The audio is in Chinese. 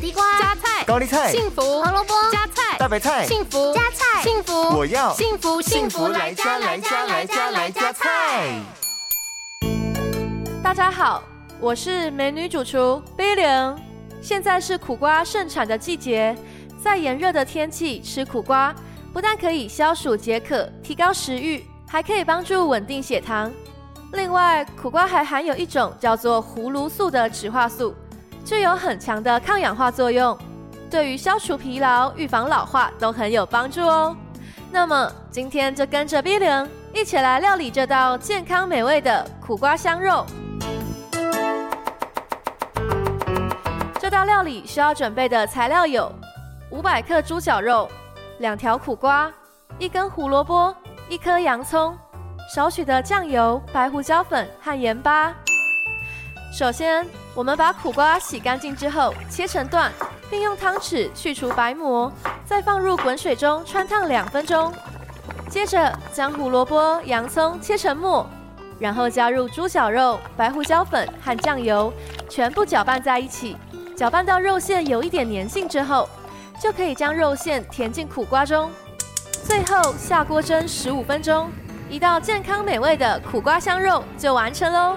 地瓜、加菜、高丽菜、幸福、胡萝卜、加菜、大白菜、幸福、加菜、幸福，我要幸福幸福来加来加来加来加菜。大家好，我是美女主厨 Billion。现在是苦瓜盛产的季节，在炎热的天气吃苦瓜，不但可以消暑解渴、提高食欲，还可以帮助稳定血糖。另外，苦瓜还含有一种叫做葫芦素的植化素，具有很强的抗氧化作用，对于消除疲劳、预防老化都很有帮助哦。那么，今天就跟着 Billion 一起来料理这道健康美味的苦瓜香肉。这道料理需要准备的材料有：五百克猪绞肉、两条苦瓜、一根胡萝卜、一颗洋葱。少许的酱油、白胡椒粉和盐巴。首先，我们把苦瓜洗干净之后切成段，并用汤匙去除白膜，再放入滚水中汆烫两分钟。接着，将胡萝卜、洋葱切成末，然后加入猪绞肉、白胡椒粉和酱油，全部搅拌在一起。搅拌到肉馅有一点粘性之后，就可以将肉馅填进苦瓜中。最后下锅蒸十五分钟。一道健康美味的苦瓜香肉就完成喽！